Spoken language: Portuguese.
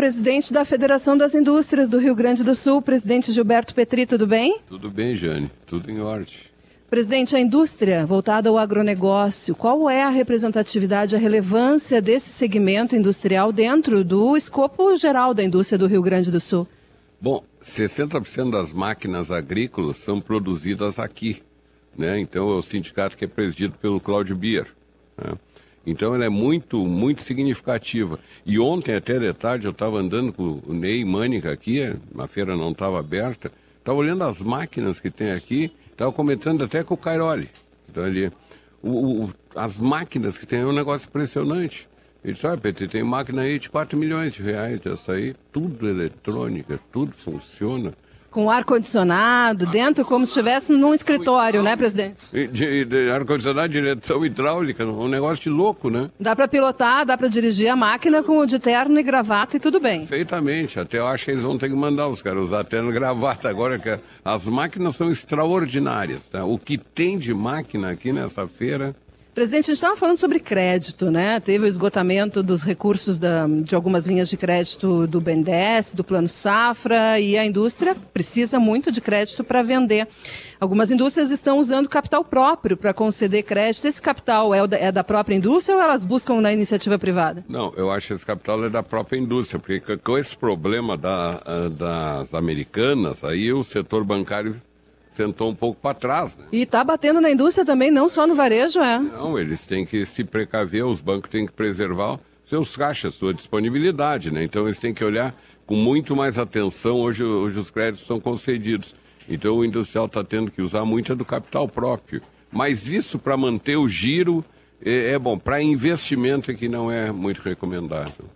presidente da Federação das Indústrias do Rio Grande do Sul, presidente Gilberto Petri, tudo bem? Tudo bem, Jane, tudo em ordem. Presidente, a indústria voltada ao agronegócio, qual é a representatividade, a relevância desse segmento industrial dentro do escopo geral da indústria do Rio Grande do Sul? Bom, 60% das máquinas agrícolas são produzidas aqui. Né? Então, é o sindicato que é presidido pelo Cláudio Bier. Né? Então, ela é muito, muito significativa. E ontem, até de tarde, eu estava andando com o Ney Mânica aqui, a feira não estava aberta, estava olhando as máquinas que tem aqui Estava comentando até com o Cairoli. Então, ali, o, o, as máquinas que tem é um negócio impressionante. Ele disse, ah, PT, tem máquina aí de 4 milhões de reais, essa aí, tudo eletrônica, tudo funciona. Com ar-condicionado dentro, como se estivesse num escritório, né, presidente? De, de ar-condicionado, direção hidráulica, um negócio de louco, né? Dá para pilotar, dá para dirigir a máquina com o de terno e gravata e tudo bem. Perfeitamente. Até eu acho que eles vão ter que mandar os caras usar terno e gravata agora, que as máquinas são extraordinárias. Tá? O que tem de máquina aqui nessa feira Presidente, a gente estava falando sobre crédito, né? Teve o esgotamento dos recursos da, de algumas linhas de crédito do BNDES, do Plano Safra, e a indústria precisa muito de crédito para vender. Algumas indústrias estão usando capital próprio para conceder crédito. Esse capital é, da, é da própria indústria ou elas buscam na iniciativa privada? Não, eu acho que esse capital é da própria indústria, porque com esse problema da, das americanas, aí o setor bancário sentou um pouco para trás. Né? E está batendo na indústria também, não só no varejo, é? Não, eles têm que se precaver, os bancos têm que preservar seus caixas, sua disponibilidade, né? Então eles têm que olhar com muito mais atenção. Hoje, hoje os créditos são concedidos. Então o industrial está tendo que usar muito do capital próprio. Mas isso para manter o giro é, é bom. Para investimento é que não é muito recomendável.